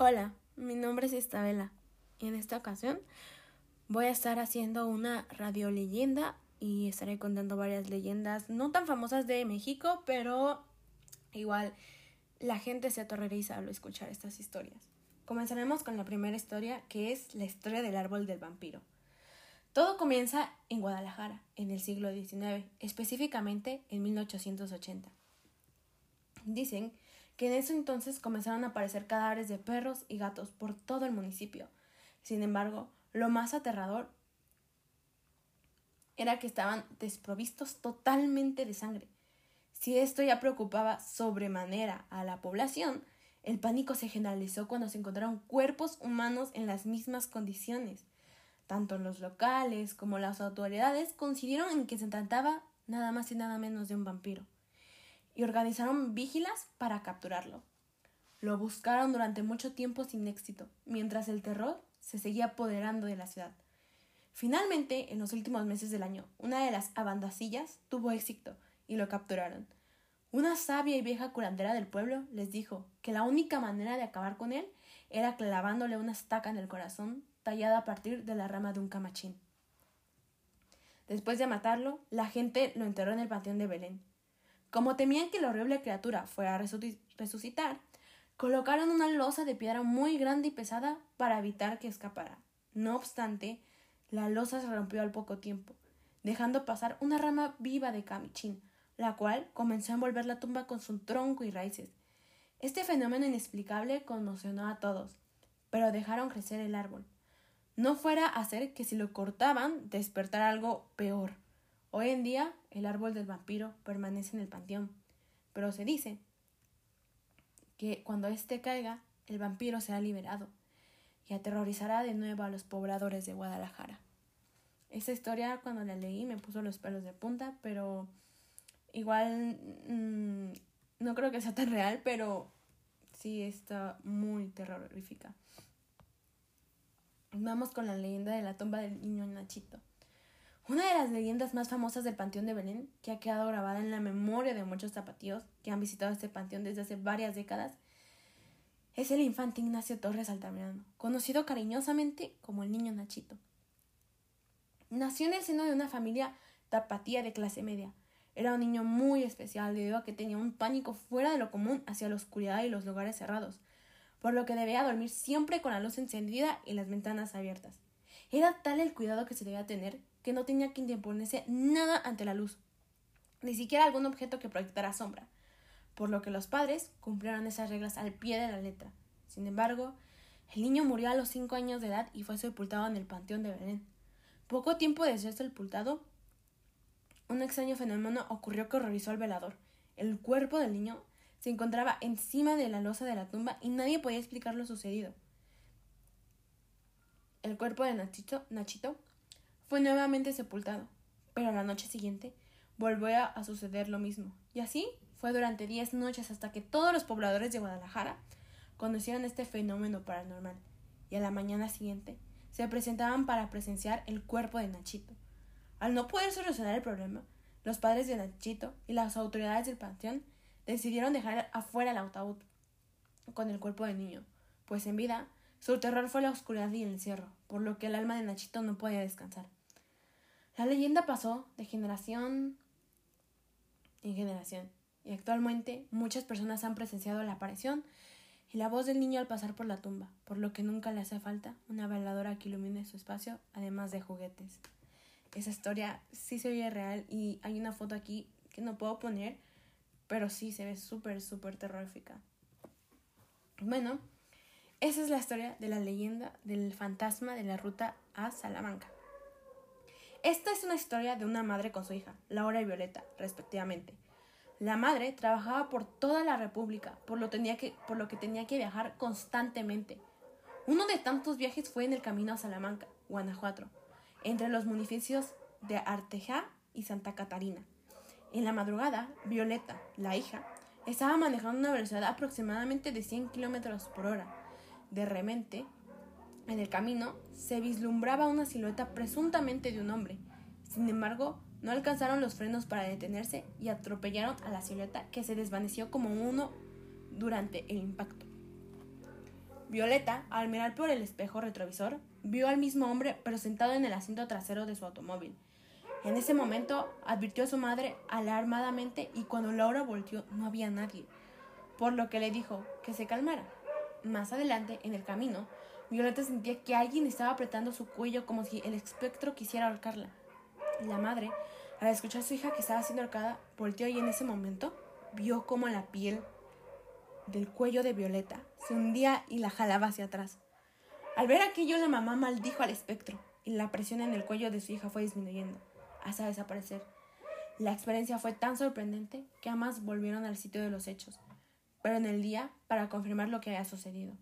Hola, mi nombre es Isabela y en esta ocasión voy a estar haciendo una radio leyenda y estaré contando varias leyendas no tan famosas de México, pero igual la gente se aterroriza al escuchar estas historias. Comenzaremos con la primera historia, que es la historia del árbol del vampiro. Todo comienza en Guadalajara, en el siglo XIX, específicamente en 1880. Dicen en ese entonces comenzaron a aparecer cadáveres de perros y gatos por todo el municipio. Sin embargo, lo más aterrador era que estaban desprovistos totalmente de sangre. Si esto ya preocupaba sobremanera a la población, el pánico se generalizó cuando se encontraron cuerpos humanos en las mismas condiciones. Tanto los locales como las autoridades coincidieron en que se trataba nada más y nada menos de un vampiro y organizaron vigilas para capturarlo. Lo buscaron durante mucho tiempo sin éxito, mientras el terror se seguía apoderando de la ciudad. Finalmente, en los últimos meses del año, una de las abandacillas tuvo éxito y lo capturaron. Una sabia y vieja curandera del pueblo les dijo que la única manera de acabar con él era clavándole una estaca en el corazón tallada a partir de la rama de un camachín. Después de matarlo, la gente lo enterró en el panteón de Belén, como temían que la horrible criatura fuera a resucitar, colocaron una losa de piedra muy grande y pesada para evitar que escapara. No obstante, la losa se rompió al poco tiempo, dejando pasar una rama viva de camichín, la cual comenzó a envolver la tumba con su tronco y raíces. Este fenómeno inexplicable conmocionó a todos, pero dejaron crecer el árbol. No fuera a hacer que si lo cortaban despertara algo peor. Hoy en día el árbol del vampiro permanece en el panteón, pero se dice que cuando éste caiga, el vampiro será liberado y aterrorizará de nuevo a los pobladores de Guadalajara. Esa historia cuando la leí me puso los pelos de punta, pero igual mm, no creo que sea tan real, pero sí está muy terrorífica. Vamos con la leyenda de la tumba del niño Nachito. Una de las leyendas más famosas del Panteón de Belén, que ha quedado grabada en la memoria de muchos zapatíos que han visitado este panteón desde hace varias décadas, es el infante Ignacio Torres Altamirano, conocido cariñosamente como el niño Nachito. Nació en el seno de una familia tapatía de clase media. Era un niño muy especial debido a que tenía un pánico fuera de lo común hacia la oscuridad y los lugares cerrados, por lo que debía dormir siempre con la luz encendida y las ventanas abiertas. Era tal el cuidado que se debía tener que no tenía que interponerse nada ante la luz, ni siquiera algún objeto que proyectara sombra, por lo que los padres cumplieron esas reglas al pie de la letra. Sin embargo, el niño murió a los cinco años de edad y fue sepultado en el Panteón de Belén. Poco tiempo de ser sepultado, un extraño fenómeno ocurrió que horrorizó al velador. El cuerpo del niño se encontraba encima de la losa de la tumba y nadie podía explicar lo sucedido. El cuerpo de Nachito, Nachito fue nuevamente sepultado, pero la noche siguiente volvió a suceder lo mismo, y así fue durante diez noches hasta que todos los pobladores de Guadalajara conocieron este fenómeno paranormal, y a la mañana siguiente se presentaban para presenciar el cuerpo de Nachito. Al no poder solucionar el problema, los padres de Nachito y las autoridades del panteón decidieron dejar afuera el ataúd con el cuerpo del niño, pues en vida su terror fue la oscuridad y el encierro, por lo que el alma de Nachito no podía descansar. La leyenda pasó de generación en generación y actualmente muchas personas han presenciado la aparición y la voz del niño al pasar por la tumba, por lo que nunca le hace falta una veladora que ilumine su espacio, además de juguetes. Esa historia sí se oye real y hay una foto aquí que no puedo poner, pero sí se ve súper, súper terrorífica. Bueno, esa es la historia de la leyenda del fantasma de la ruta a Salamanca. Esta es una historia de una madre con su hija, Laura y Violeta, respectivamente. La madre trabajaba por toda la República, por lo, tenía que, por lo que tenía que viajar constantemente. Uno de tantos viajes fue en el camino a Salamanca, Guanajuato, entre los municipios de Arteja y Santa Catarina. En la madrugada, Violeta, la hija, estaba manejando una velocidad aproximadamente de 100 kilómetros por hora. De repente, en el camino se vislumbraba una silueta presuntamente de un hombre. Sin embargo, no alcanzaron los frenos para detenerse y atropellaron a la silueta que se desvaneció como uno durante el impacto. Violeta, al mirar por el espejo retrovisor, vio al mismo hombre pero sentado en el asiento trasero de su automóvil. En ese momento advirtió a su madre alarmadamente y cuando Laura volteó no había nadie, por lo que le dijo que se calmara. Más adelante, en el camino, Violeta sentía que alguien estaba apretando su cuello como si el espectro quisiera ahorcarla. La madre, al escuchar a su hija que estaba siendo ahorcada, volteó y en ese momento vio como la piel del cuello de Violeta se hundía y la jalaba hacia atrás. Al ver aquello, la mamá maldijo al espectro y la presión en el cuello de su hija fue disminuyendo, hasta desaparecer. La experiencia fue tan sorprendente que ambas volvieron al sitio de los hechos, pero en el día para confirmar lo que había sucedido.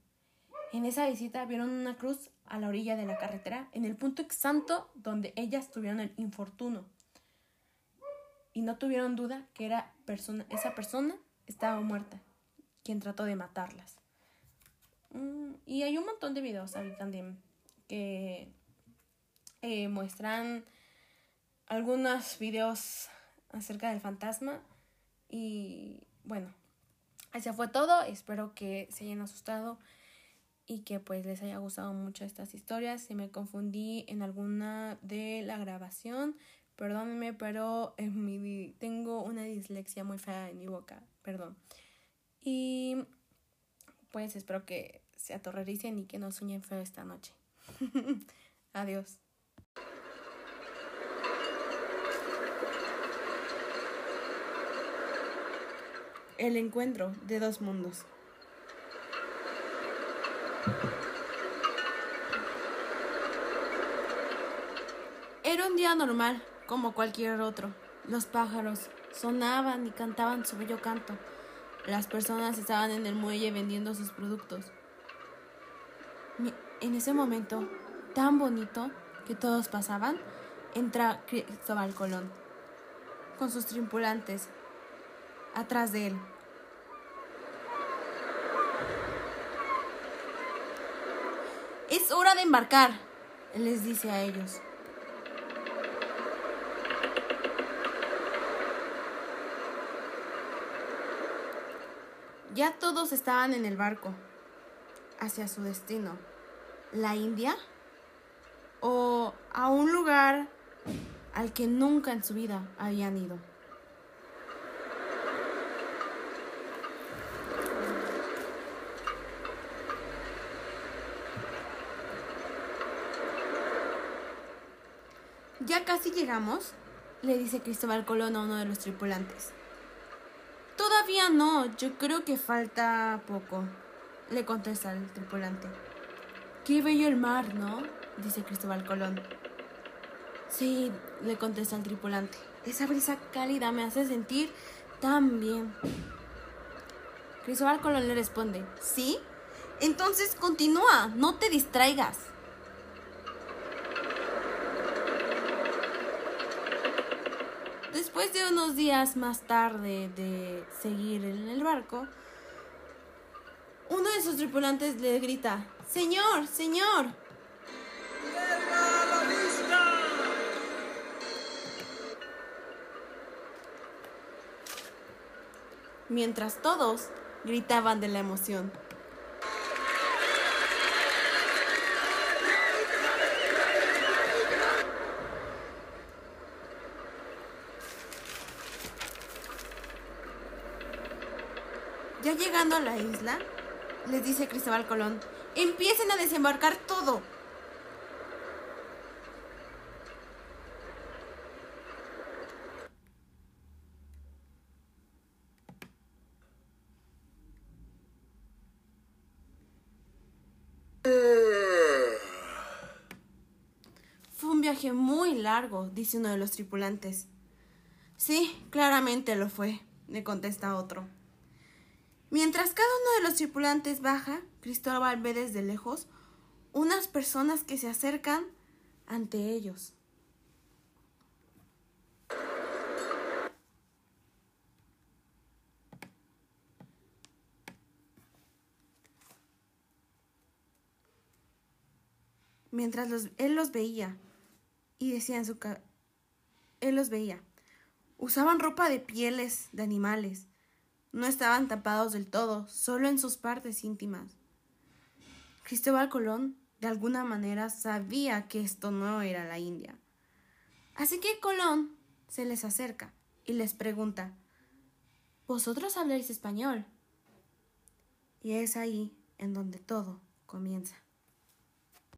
En esa visita vieron una cruz a la orilla de la carretera, en el punto exacto donde ellas tuvieron el infortunio. Y no tuvieron duda que era persona, esa persona estaba muerta quien trató de matarlas. Mm, y hay un montón de videos ahí también que eh, muestran algunos videos acerca del fantasma. Y bueno, ese fue todo. Espero que se hayan asustado y que pues les haya gustado mucho estas historias. Si me confundí en alguna de la grabación, perdónenme, pero en mi, tengo una dislexia muy fea en mi boca, perdón. Y pues espero que se atorrericen y que no sueñen feo esta noche. Adiós. El encuentro de dos mundos. Era un día normal, como cualquier otro. Los pájaros sonaban y cantaban su bello canto. Las personas estaban en el muelle vendiendo sus productos. En ese momento, tan bonito que todos pasaban, entra Cristóbal Colón, con sus tripulantes, atrás de él. Es hora de embarcar, les dice a ellos. Ya todos estaban en el barco, hacia su destino. ¿La India? ¿O a un lugar al que nunca en su vida habían ido? Ya casi llegamos, le dice Cristóbal Colón a uno de los tripulantes. Todavía no, yo creo que falta poco, le contesta el tripulante. Qué bello el mar, ¿no? dice Cristóbal Colón. Sí, le contesta el tripulante. Esa brisa cálida me hace sentir tan bien. Cristóbal Colón le responde, ¿sí? Entonces continúa, no te distraigas. Después de unos días más tarde de seguir en el barco, uno de sus tripulantes le grita, Señor, señor. Mientras todos gritaban de la emoción. Ya la isla, les dice Cristóbal Colón, empiecen a desembarcar todo. Fue un viaje muy largo, dice uno de los tripulantes. Sí, claramente lo fue, le contesta otro. Mientras cada uno de los tripulantes baja, Cristóbal ve desde lejos unas personas que se acercan ante ellos. Mientras él los veía y decía en su él los veía. Usaban ropa de pieles de animales no estaban tapados del todo, solo en sus partes íntimas. Cristóbal Colón de alguna manera sabía que esto no era la India. Así que Colón se les acerca y les pregunta, ¿Vosotros habláis español? Y es ahí en donde todo comienza.